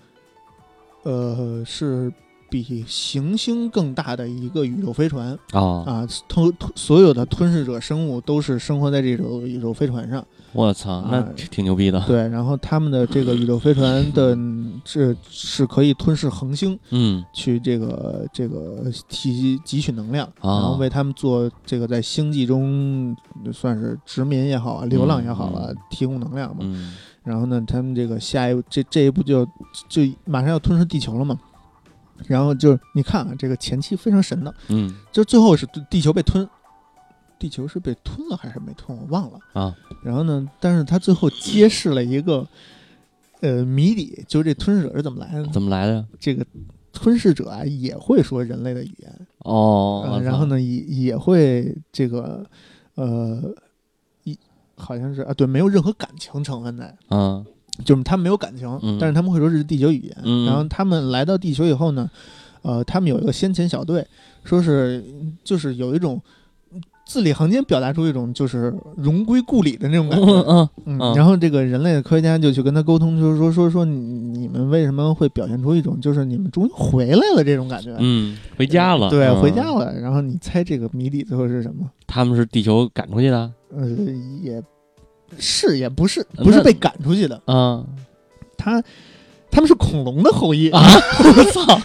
呃是比行星更大的一个宇宙飞船啊，啊，吞吞所有的吞噬者生物都是生活在这种宇宙飞船上。我操，那啊挺牛逼的。对，然后他们的这个宇宙飞船的 *laughs* 这是可以吞噬恒星，嗯去这个这个提汲取能量，啊然后为他们做这个在星际中算是殖民也好啊，流浪也好啊，嗯提供能量嘛。嗯然后呢，他们这个下一步这这一步就就马上要吞噬地球了嘛。然后就是你看啊，这个前期非常神的，嗯就最后是地球被吞，地球是被吞了还是没吞，我忘了。啊然后呢，但是他最后揭示了一个呃谜底，就是这吞噬者是怎么来的呢？怎么来的呀？这个吞噬者啊也会说人类的语言，哦，呃然后？呢也也会这个呃一好像是啊对，没有任何感情成分在，嗯就是他们没有感情，嗯但是他们会说这是地球语言。嗯然后他们来到地球以后呢，呃，他们有一个先遣小队，说是就是有一种字里行间表达出一种就是荣归故里的那种感觉。嗯嗯，嗯然后这个人类的科学家就去跟他沟通，就是说说说你你们为什么会表现出一种就是你们终于回来了这种感觉？嗯，回家了。对，嗯回家。了。然后你猜这个谜底最后是什么？他们是地球赶出去的。呃，也是也不是，不是被赶出去的，啊他他们是恐龙的后裔，啊！*laughs* 我操！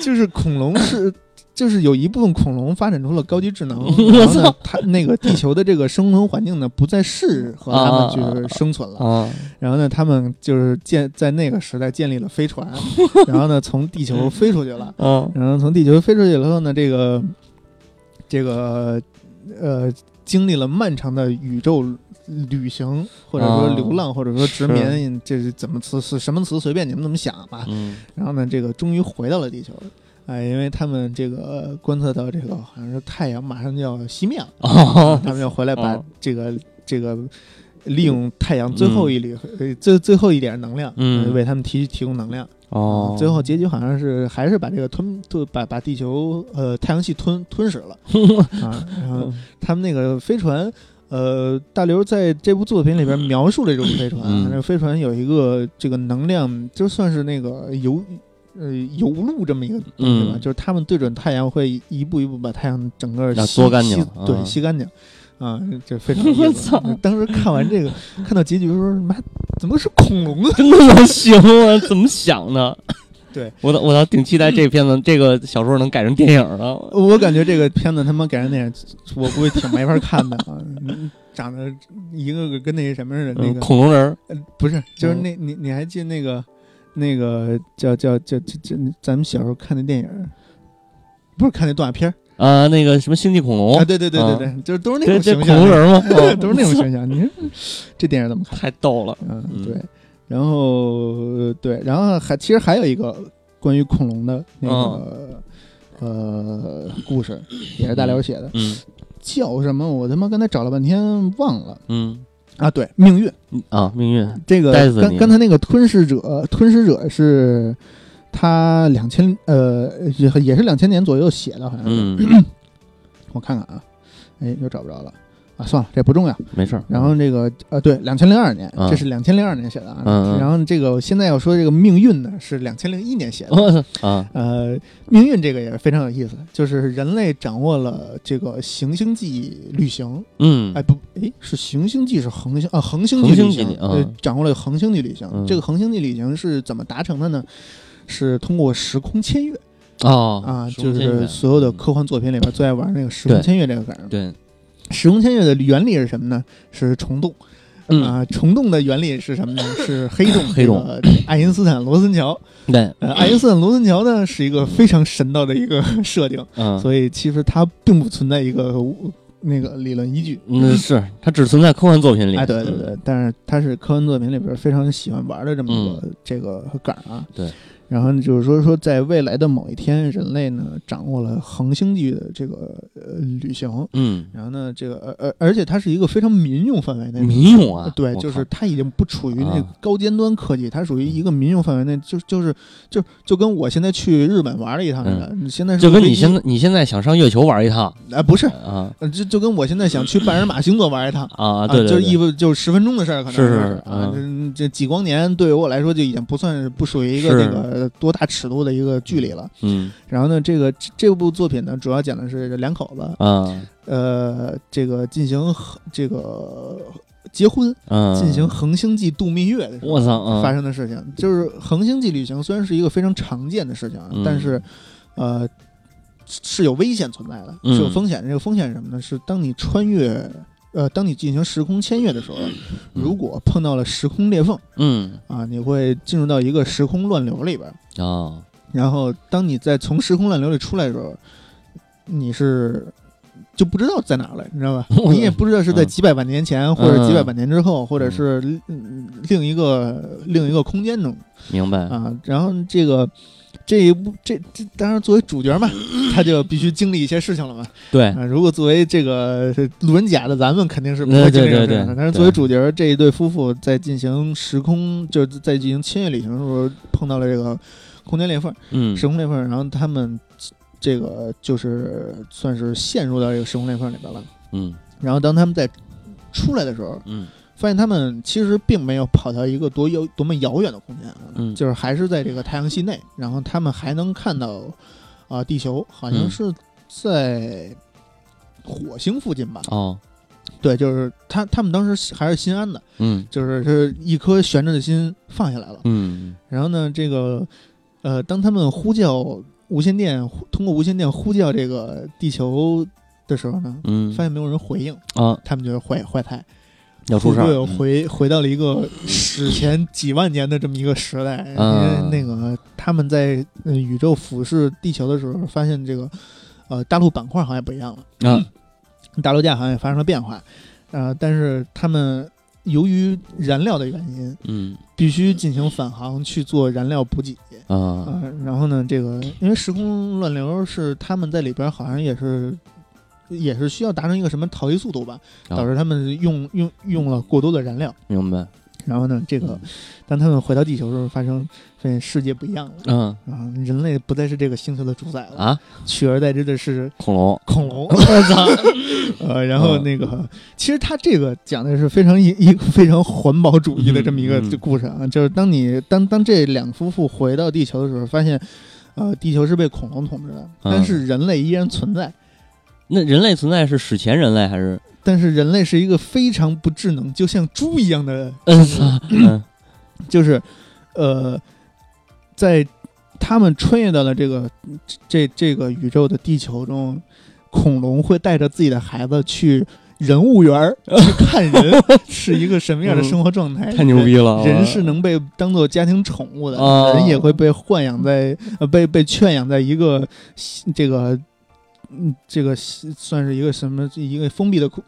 就是恐龙是。就是有一部分恐龙发展出了高级智能，*laughs* 我然后呢操，它那个地球的这个生存环境呢，不再适合它们去生存了。啊然后呢，他们就是建在那个时代建立了飞船，*laughs* 然后呢，从地球飞出去了。啊然后从地球飞出去了后呢，这个这个呃，经历了漫长的宇宙旅行，或者说哦流浪，或者说殖民，这是怎么词是什么词？随便你们怎么想吧。嗯然后呢，这个终于回到了地球。哎，因为他们这个观测到这个好像是太阳马上就要熄灭了，哦他们要回来把哦这个、这个利用太阳最后一缕、呃最最后一点能量，为他们提提供能量。哦，最后结局好像是还是把这个吞吞把把地球呃太阳系吞吞噬了 *laughs* 啊。然后他们那个飞船。呃，大刘在这部作品里边描述了这种飞船，嗯那个飞船有一个这个能量，就算是那个油呃油路这么一个东西吧，嗯就是他们对准太阳会一步一步把太阳整个要吸干净吸对，啊吸干净啊，这非常有意思我操当时看完这个，看到结局的时候，妈怎么是恐龙啊？真的能行啊？怎么想的？对我倒我倒挺期待这片子 *laughs* 这个小说能改成电影的。我感觉这个片子他妈改成电影，我估计挺没法看的啊！嗯 *laughs* 长得一个个跟那什么似的，那嗯个恐龙人儿呃不是，就是嗯那你你还记得那个那个叫叫叫叫叫咱们小时候看的电影，不是看那动画片儿啊，那个什么星际恐龙啊？对对对对啊对，就是都是那种形象恐龙人儿吗？哦 *laughs* 都是那种形象。你说这电影怎么看？太逗了。嗯，嗯对。然后呃对，然后还其实还有一个关于恐龙的那个、呃故事，也是大刘写的，嗯。叫什么？我他妈刚才找了半天忘了。嗯。啊！对，命运。啊，命运。这个刚刚才那个吞噬者，吞噬者是他两千呃也也是两千年左右写的，好像是。嗯，*coughs* 我看看啊，哎，又找不着了啊，算了，这不重要。没事儿。然后这个呃，对，两千零二年，嗯这是两千零二年写的啊。然后这个现在要说这个命运呢，是两千零一年写的。啊呃，命运这个也是非常有意思，就是人类掌握了这个行星际旅行，嗯哎不，哎是行星际是恒星啊，恒星际旅行，呃，掌握了恒星际旅行。嗯这个恒星际旅行是怎么达成的呢？是通过时空签越哦啊，就是所有的科幻作品里边最爱玩那个时空对签越这个梗儿。对时空穿越的原理是什么呢？是虫洞。嗯啊，虫洞的原理是什么呢？*laughs* 是黑洞。黑洞爱因斯坦罗森桥。对呃，爱因斯坦罗森桥呢是一个非常神道的一个设定，嗯所以其实它并不存在一个那个理论依据。嗯是它只存在科幻作品里。哎，对对对，但是它是科幻作品里边非常喜欢玩的这么一个、这个梗啊。对。然后就是说说，在未来的某一天，人类呢掌握了恒星际的这个呃旅行，嗯，然后呢，这个而而而且它是一个非常民用范围内的民用啊，对，就是它已经不处于那个啊。高尖端科技，它属于一个民用范围内，就就是就就跟我现在去日本玩了一趟似的，你现在就跟你现在你现在想上月球玩一趟。哎不是，啊。呃就就跟我现在想去半人马星座玩一趟。啊，对对就是一对，分就是十分钟的事儿，可能是是是是啊，嗯。这这几光年对于我来说就已经不算是不属于一个是。这个多大尺度的一个距离了。嗯然后呢，这个这这部作品呢，主要讲的是两口子，啊呃，这个进行这个结婚，嗯，进行恒星际度蜜月的时候我操啊，发生的事情。就是恒星际旅行虽然是一个非常常见的事情但是呃是有危险存在的，嗯是有风险的。这个风险是什么呢？是当你穿越。呃，当你进行时空穿越的时候，如果碰到了时空裂缝嗯啊，你会进入到一个时空乱流里边。啊然后，当你在从时空乱流里出来的时候，你是就不知道在哪了，你知道吧？*laughs* 你也不知道是在嗯几百万年前，或者几百万年之后，或者是嗯另一个另一个空间中明白啊。然后这个这一部这这当然作为主角嘛，*laughs* 他就必须经历一些事情了嘛。对啊，如果作为这个路人甲的咱们肯定是不会经历这但是作为主角这一对夫妇在进行时空就是在进行穿越旅行的时候碰到了这个空间裂缝。嗯时空裂缝，然后他们这个就是算是陷入到这个时空裂缝里边了。嗯然后当他们在出来的时候，嗯发现他们其实并没有跑到一个多遥多么遥远的空间啊，嗯。就是还是在这个太阳系内，然后他们还能看到啊、地球好像嗯。是在火星附近吧？哦。对，就是他他们当时还是心安的，嗯。就是是一颗悬着的心放下来了。嗯。然后呢，这个呃，当他们呼叫无线电，通过无线电呼叫这个地球的时候呢，嗯。发现没有人回应，啊。他们就是坏坏胎，要出事儿。会嗯。回回到了一个史前几万年的这么一个时代，因啊为那个他们在呃宇宙俯视地球的时候，发现这个呃大陆板块好像也不一样了，啊。大陆架好像也发生了变化，呃，但是他们由于燃料的原因，嗯。必须进行返航去做燃料补给。啊。啊、然后呢，这个因为时空乱流是他们在里边好像也是也是需要达成一个什么逃逸速度吧，啊。导致他们用用用了过多的燃料。明白。然后呢，这个当他们回到地球的时候，发生发现世界不一样了嗯。啊，人类不再是这个星球的主宰了，啊？取而代之的是恐龙。恐龙。*laughs* 我操。呃，然后嗯那个，其实他这个讲的是非常一一个非常环保主义的这么一个故事啊，就是当你当当这两夫妇回到地球的时候，发现，呃，地球是被恐龙统治的，嗯。但是人类依然存在，那人类存在是史前人类还是？但是人类是一个非常不智能，就像猪一样的嗯 *clears throat* 就是，呃，在他们穿越到了这个这这个宇宙的地球中，恐龙会带着自己的孩子去人物园儿 *laughs* 去看人，*laughs* 是一个什么样的生活状态？太牛逼了人是能被当做家庭宠物的，啊。人也会被豢养在呃被被圈养在一个这个嗯这个算是一个什么一个封闭的空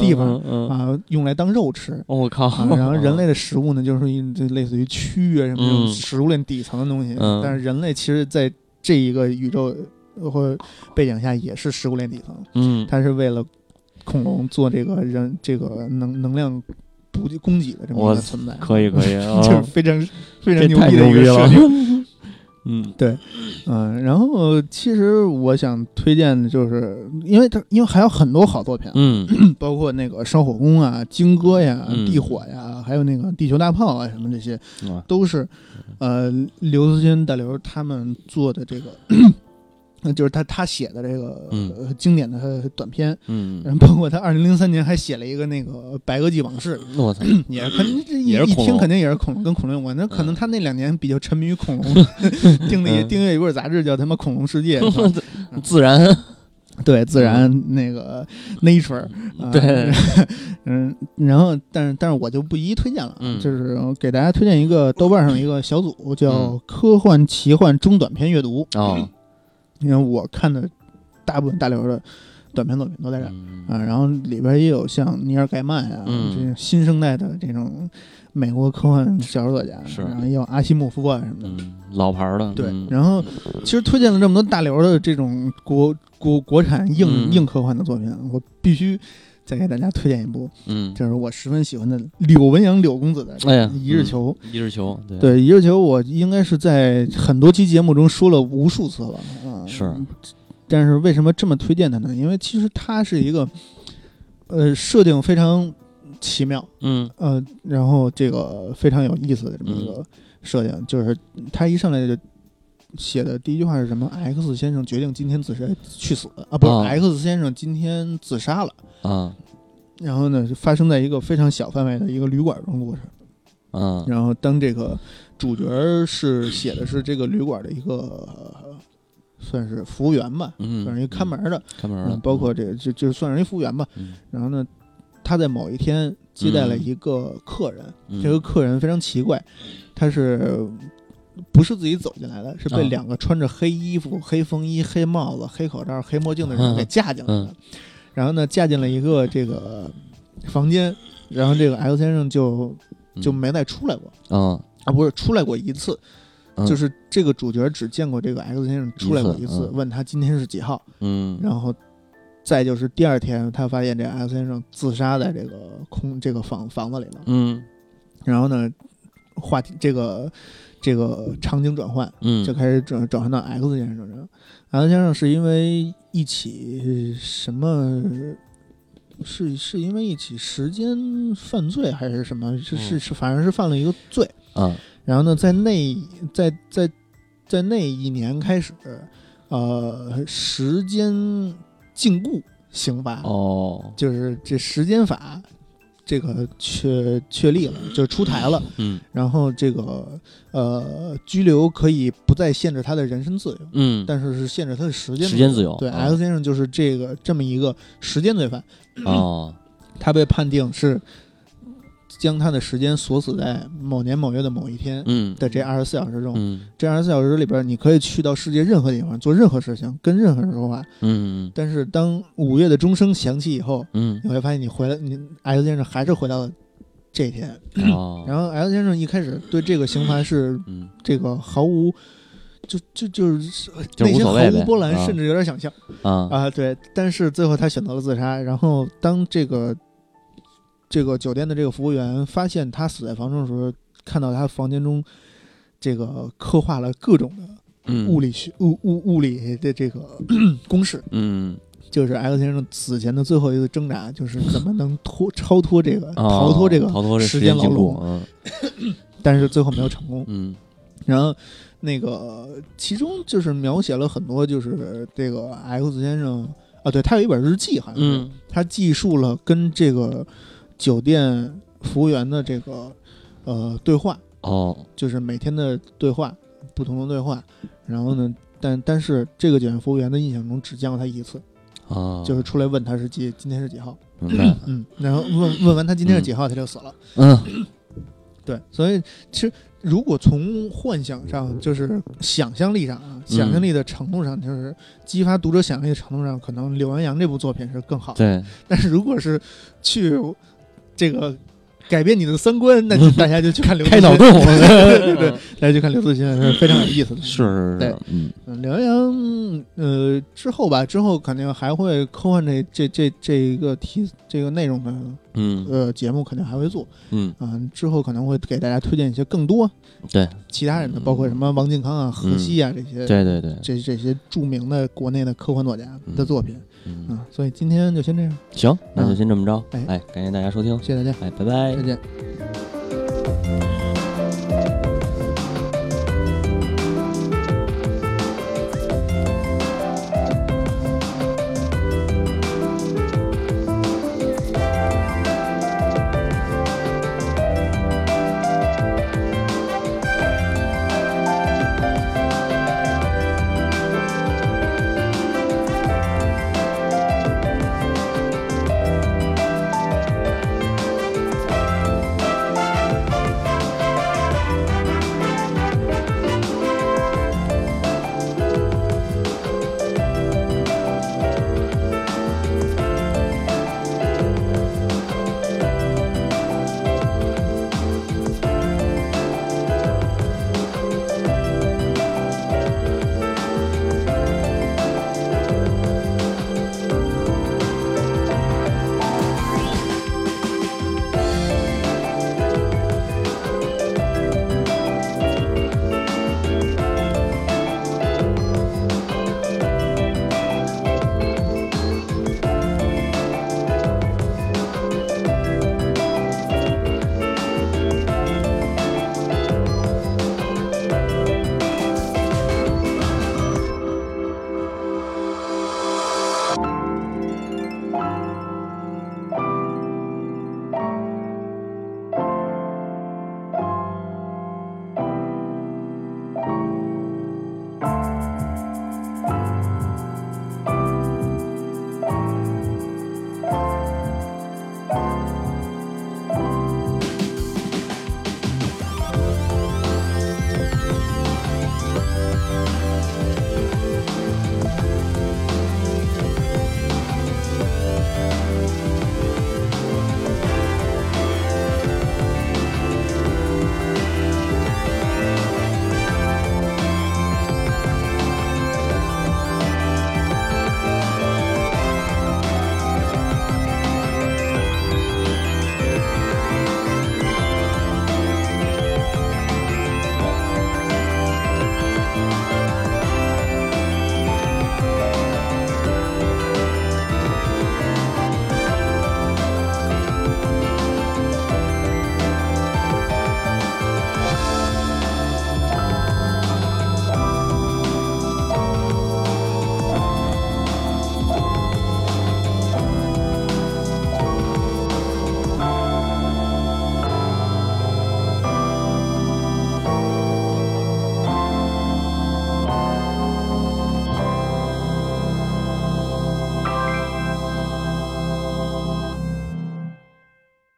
地方嗯嗯。啊，用来当肉吃。哦我靠。啊，然后人类的 *laughs* 食物呢，就是类似于蛆啊什么这种嗯。食物链底层的东西。嗯。但是人类其实在这一个宇宙呃或背景下也是食物链底层，嗯。它是为了恐龙做这个人这个能能量补给供给的这么一个存在，可以可以啊 *laughs* 就是非常非常牛逼的一个设定。嗯。对嗯，然后其实我想推荐的就是，因为它因为还有很多好作品 *clears throat* 包括那个烧火工啊、金戈呀、嗯地火呀，还有那个地球大炮啊什么这些，啊都是呃刘慈欣大刘他们做的这个，呃就是他他写的这个、经典的短篇，嗯。然后包括他二零零三年还写了一个那个《白垩纪往事》，我操也是肯定这一也一听肯定也是恐龙跟恐龙有关。那可能他那两年比较沉迷于恐龙，*laughs* 订了一嗯。订阅一本杂志叫他妈《恐龙世界》*laughs* 自然。*laughs* 对，自然那个 Nature，、啊、对，嗯，然后但是但是我就不一一推荐了，嗯。就是给大家推荐一个豆瓣上一个小组叫嗯“科幻奇幻中短篇阅读”，哦因为我看的大部分大刘的短篇作品都在这儿嗯啊。然后里边也有像尼尔盖曼啊，嗯这种新生代的这种美国科幻小说作家，是然后也有阿西莫夫啊什么的。嗯，老牌儿的，对嗯，然后其实推荐了这么多大刘的这种国国国产硬、嗯硬科幻的作品，我必须再给大家推荐一部，嗯，就是我十分喜欢的柳文阳柳公子的哎呀《一日球》。一日球，对，对《一日球》，我应该是在很多期节目中说了无数次了啊。是，但是为什么这么推荐他呢？因为其实他是一个，呃，设定非常奇妙，嗯呃，然后这个非常有意思的这么一个设定，就是他一上来就写的第一句话是什么？X 先生决定今天自杀去死啊，不是、啊 X 先生今天自杀了。啊然后呢，发生在一个非常小范围的一个旅馆中的故事。啊然后当这个主角是写的是这个旅馆的一个、呃算是服务员吧，嗯，算是一个看门的，看门的，嗯，包括这个就就算是一服务员吧。嗯然后呢，他在某一天接待了一个客人，嗯这个客人非常奇怪，他是不是自己走进来的？是被啊。两个穿着黑衣服、黑风衣、黑帽子、黑口罩、黑墨镜的人给架进来的。嗯然后呢，架进了一个这个房间，然后这个 X 先生就就没再出来过。啊，啊，不是出来过一次，嗯。就是这个主角只见过这个 X 先生出来过一一次问他今天是几号，嗯，然后再就是第二天，他发现这 X 先生自杀在这个空这个房房子里了，嗯。然后呢，话题这个这个场景转换嗯，就开始转转换到 X 先生身上，X 先生是因为一起什么？是是因为一起时间犯罪还是什么？是是嗯是，反正是犯了一个罪。啊然后呢，在那在在在那一年开始，呃，时间禁锢刑罚，哦，就是这时间法，这个确确立了，就出台了。嗯。然后这个呃，拘留可以不再限制他的人身自由，嗯，但是是限制他的时间时间自由。对、啊 X 先生就是这个这么一个时间罪犯，哦，*clears throat* 他被判定是将他的时间锁死在某年某月的某一天嗯的这二十四小时中。嗯这二十四小时里边，你可以去到世界任何地方做任何事情，跟任何人说话。嗯但是当五月的钟声响起以后，嗯你会发现你回来，你 X 先生还是回到了这一天。*clears throat* 然后 X 先生一开始对这个刑罚是嗯这个毫无，就就就是就内心毫无波澜，啊甚至有点想象啊啊。对，但是最后他选择了自杀。然后当这个这个酒店的这个服务员发现他死在房中的时候，看到他房间中这个刻画了各种的嗯。物理学物物物理的这个 *clears throat* 公式，嗯。就是 X 先生死前的最后一次挣扎，就是怎么能脱超脱这个、哦逃脱这个逃脱时间牢笼。锢，嗯。但是最后没有成功。嗯。然后那个其中就是描写了很多，就是这个 X 先生啊，对他有一本日记，好像是、嗯。他记述了跟这个酒店服务员的这个呃对话，哦。就是每天的对话，不同的对话。然后呢，但但是这个酒店服务员的印象中只见过他一次，啊，就是出来问他是几今天是几号，嗯，然后问问完他今天是几号，他就死了。嗯。对，所以其实如果从幻想上，就是想象力上啊，想象力的程度上，就是激发读者想象力的程度上，可能《柳阳阳》这部作品是更好的。对。但是如果是去这个改变你的三观，那就大家就去看刘开脑洞，*laughs* 对对对，大家去看刘慈欣是非常有意思的。是是对是，嗯。嗯，刘阳阳，呃，之后吧，之后肯定还会科幻这这这这一个题这个内容的嗯。呃节目肯定还会做。嗯。啊、之后可能会给大家推荐一些更多对。其他人的，包括什么王靖康啊、何西啊这些对对对，这这些著名的国内的科幻作家的作品嗯。啊、所以今天就先这样，行，那就先这么着。哎，哎，感谢大家收听，谢谢大家，哎，拜拜。再。见。